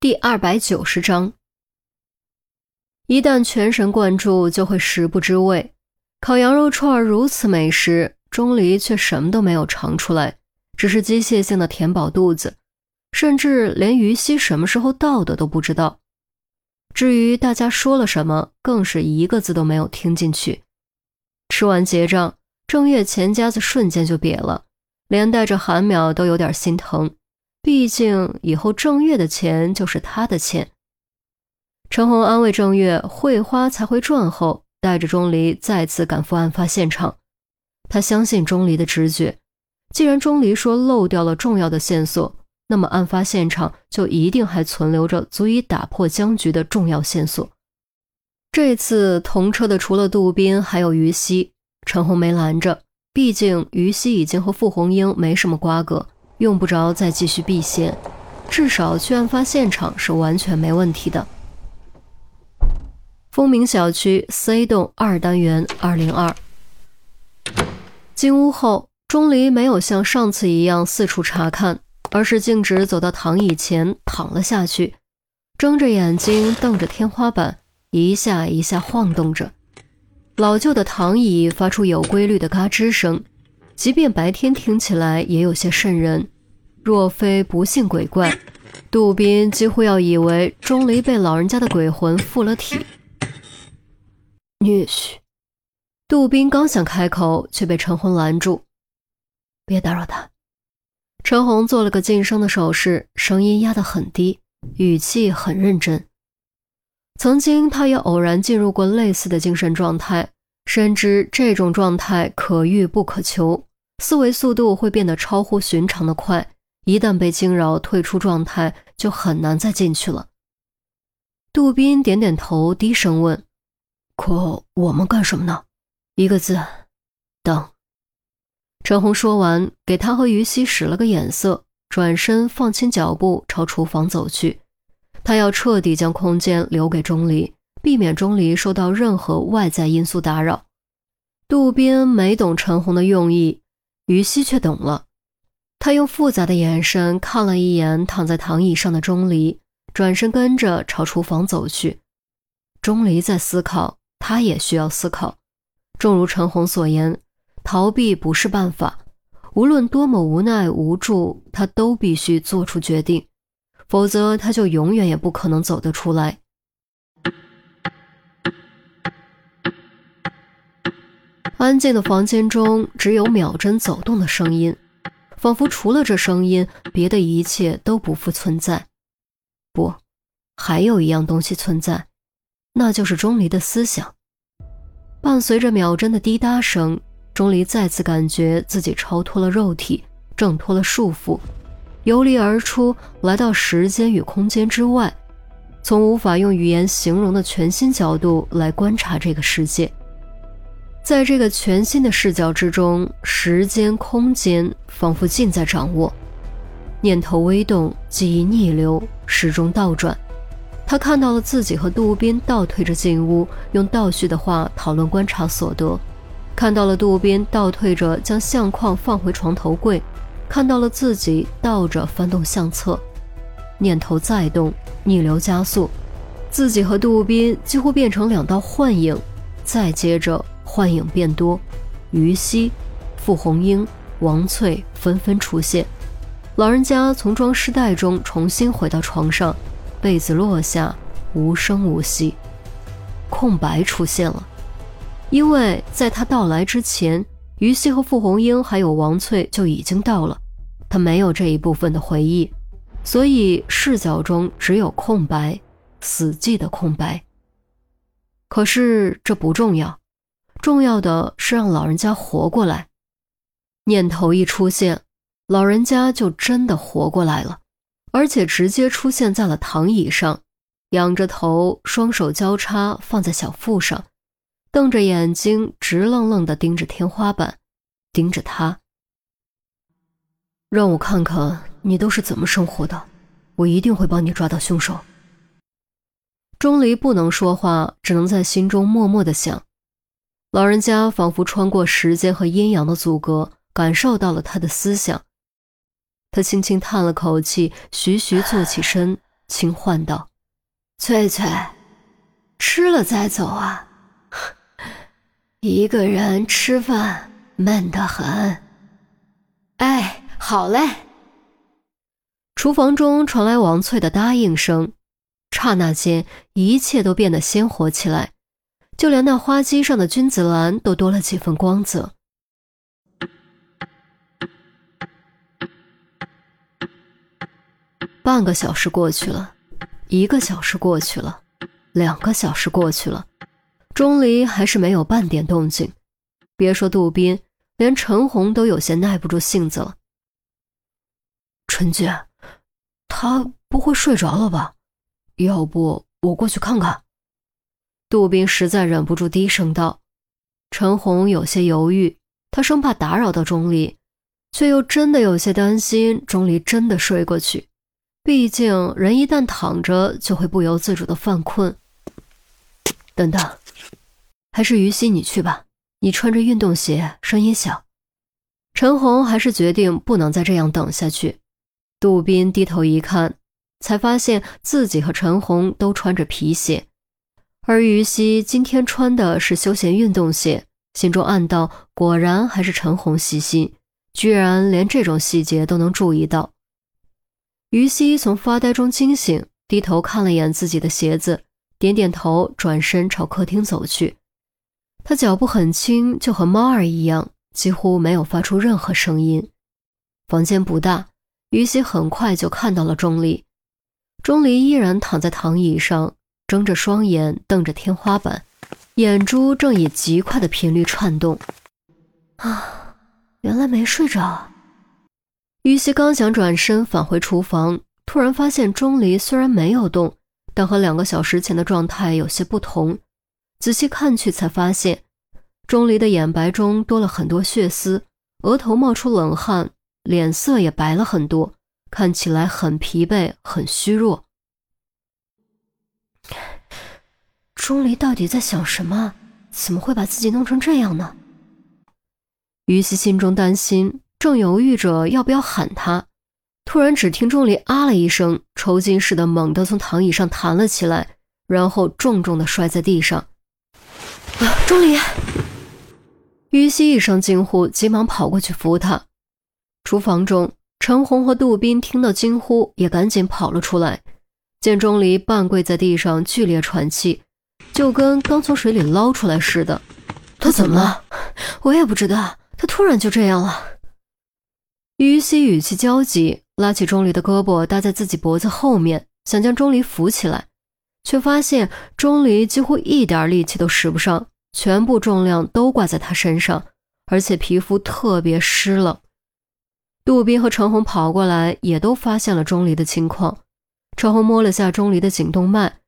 第二百九十章，一旦全神贯注，就会食不知味。烤羊肉串如此美食，钟离却什么都没有尝出来，只是机械性的填饱肚子，甚至连于西什么时候到的都不知道。至于大家说了什么，更是一个字都没有听进去。吃完结账，郑月钱夹子瞬间就瘪了，连带着韩淼都有点心疼。毕竟以后郑月的钱就是他的钱。陈红安慰郑月，会花才会赚后，带着钟离再次赶赴案发现场。他相信钟离的直觉，既然钟离说漏掉了重要的线索，那么案发现场就一定还存留着足以打破僵局的重要线索。这次同车的除了杜斌，还有于西。陈红没拦着，毕竟于西已经和傅红英没什么瓜葛。用不着再继续避嫌，至少去案发现场是完全没问题的。风鸣小区 C 栋二单元二零二。进屋后，钟离没有像上次一样四处查看，而是径直走到躺椅前躺了下去，睁着眼睛瞪着天花板，一下一下晃动着。老旧的躺椅发出有规律的嘎吱声。即便白天听起来也有些瘆人，若非不信鬼怪，杜宾几乎要以为钟离被老人家的鬼魂附了体。女婿，杜宾刚想开口，却被陈红拦住：“别打扰他。”陈红做了个噤声的手势，声音压得很低，语气很认真。曾经，他也偶然进入过类似的精神状态，深知这种状态可遇不可求。思维速度会变得超乎寻常的快，一旦被惊扰退出状态，就很难再进去了。杜宾点点头，低声问：“可我们干什么呢？”一个字：等。陈红说完，给他和于西使了个眼色，转身放轻脚步朝厨房走去。他要彻底将空间留给钟离，避免钟离受到任何外在因素打扰。杜宾没懂陈红的用意。于西却懂了，他用复杂的眼神看了一眼躺在躺椅上的钟离，转身跟着朝厨房走去。钟离在思考，他也需要思考。正如陈红所言，逃避不是办法，无论多么无奈无助，他都必须做出决定，否则他就永远也不可能走得出来。安静的房间中只有秒针走动的声音，仿佛除了这声音，别的一切都不复存在。不，还有一样东西存在，那就是钟离的思想。伴随着秒针的滴答声，钟离再次感觉自己超脱了肉体，挣脱了束缚，游离而出，来到时间与空间之外，从无法用语言形容的全新角度来观察这个世界。在这个全新的视角之中，时间、空间仿佛尽在掌握。念头微动，记忆逆流，时钟倒转。他看到了自己和杜宾倒退着进屋，用倒叙的话讨论观察所得；看到了杜宾倒退着将相框放回床头柜；看到了自己倒着翻动相册。念头再动，逆流加速，自己和杜宾几乎变成两道幻影。再接着。幻影变多，于西、傅红英、王翠纷纷出现。老人家从装尸袋中重新回到床上，被子落下，无声无息。空白出现了，因为在他到来之前，于西和傅红英还有王翠就已经到了。他没有这一部分的回忆，所以视角中只有空白，死寂的空白。可是这不重要。重要的是让老人家活过来。念头一出现，老人家就真的活过来了，而且直接出现在了躺椅上，仰着头，双手交叉放在小腹上，瞪着眼睛，直愣愣地盯着天花板，盯着他。让我看看你都是怎么生活的，我一定会帮你抓到凶手。钟离不能说话，只能在心中默默地想。老人家仿佛穿过时间和阴阳的阻隔，感受到了他的思想。他轻轻叹了口气，徐徐坐起身，轻唤道：“翠翠，吃了再走啊，一个人吃饭闷得很。”哎，好嘞。厨房中传来王翠的答应声，刹那间，一切都变得鲜活起来，就连那花机上的君子兰都多了几分光泽。半个小时过去了，一个小时过去了，两个小时过去了，钟离还是没有半点动静。别说杜宾。连陈红都有些耐不住性子了。陈姐，他不会睡着了吧？要不我过去看看？杜宾实在忍不住低声道。陈红有些犹豫，他生怕打扰到钟离，却又真的有些担心钟离真的睡过去。毕竟人一旦躺着，就会不由自主的犯困。等等，还是于西你去吧。你穿着运动鞋，声音小。陈红还是决定不能再这样等下去。杜宾低头一看，才发现自己和陈红都穿着皮鞋，而于西今天穿的是休闲运动鞋，心中暗道：果然还是陈红细心，居然连这种细节都能注意到。于西从发呆中惊醒，低头看了眼自己的鞋子，点点头，转身朝客厅走去。他脚步很轻，就和猫儿一样，几乎没有发出任何声音。房间不大，于西很快就看到了钟离。钟离依然躺在躺椅上，睁着双眼瞪着天花板，眼珠正以极快的频率颤动。啊，原来没睡着。于西刚想转身返回厨房，突然发现钟离虽然没有动，但和两个小时前的状态有些不同。仔细看去，才发现钟离的眼白中多了很多血丝，额头冒出冷汗，脸色也白了很多，看起来很疲惫，很虚弱。钟离到底在想什么？怎么会把自己弄成这样呢？于西心中担心，正犹豫着要不要喊他，突然只听钟离啊了一声，抽筋似的猛地从躺椅上弹了起来，然后重重的摔在地上。钟离，于西一声惊呼，急忙跑过去扶他。厨房中，陈红和杜宾听到惊呼，也赶紧跑了出来，见钟离半跪在地上，剧烈喘气，就跟刚从水里捞出来似的。他怎么了？我也不知道，他突然就这样了。于西语气焦急，拉起钟离的胳膊搭在自己脖子后面，想将钟离扶起来。却发现钟离几乎一点力气都使不上，全部重量都挂在他身上，而且皮肤特别湿冷。杜宾和陈红跑过来，也都发现了钟离的情况。陈红摸了下钟离的颈动脉，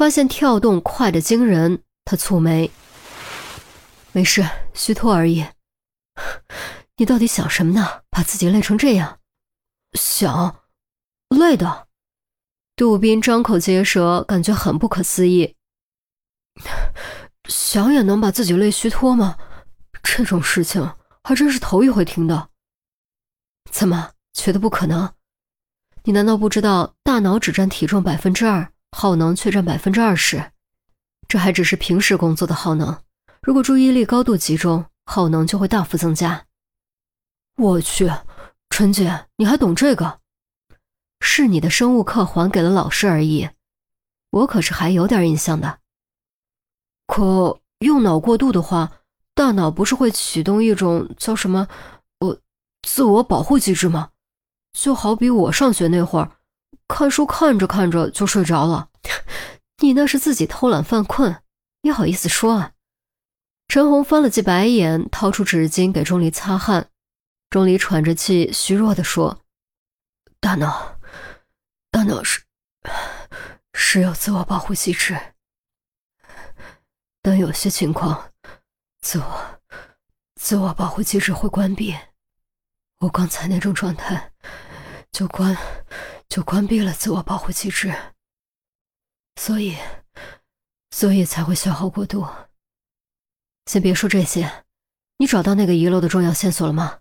发现跳动快得惊人。他蹙眉：“没事，虚脱而已。你到底想什么呢？把自己累成这样？想，累的。”杜宾张口结舌，感觉很不可思议。想也能把自己累虚脱吗？这种事情还真是头一回听到。怎么觉得不可能？你难道不知道大脑只占体重百分之二，耗能却占百分之二十？这还只是平时工作的耗能，如果注意力高度集中，耗能就会大幅增加。我去，陈姐，你还懂这个？是你的生物课还给了老师而已，我可是还有点印象的。可用脑过度的话，大脑不是会启动一种叫什么呃自我保护机制吗？就好比我上学那会儿，看书看着看着就睡着了。你那是自己偷懒犯困，你好意思说啊？陈红翻了记白眼，掏出纸巾给钟离擦汗。钟离喘着气，虚弱地说：“大脑。”大脑是是有自我保护机制，但有些情况，自我自我保护机制会关闭。我刚才那种状态，就关就关闭了自我保护机制，所以所以才会消耗过度。先别说这些，你找到那个遗漏的重要线索了吗？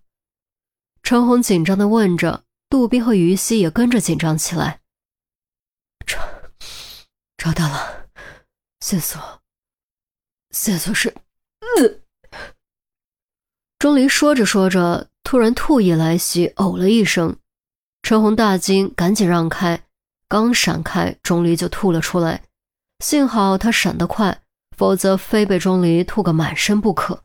陈红紧张的问着。杜宾和于西也跟着紧张起来。找找到了线索，线索是……呃。钟离说着说着，突然吐意来袭，呕了一声。陈红大惊，赶紧让开，刚闪开，钟离就吐了出来。幸好他闪得快，否则非被钟离吐个满身不可。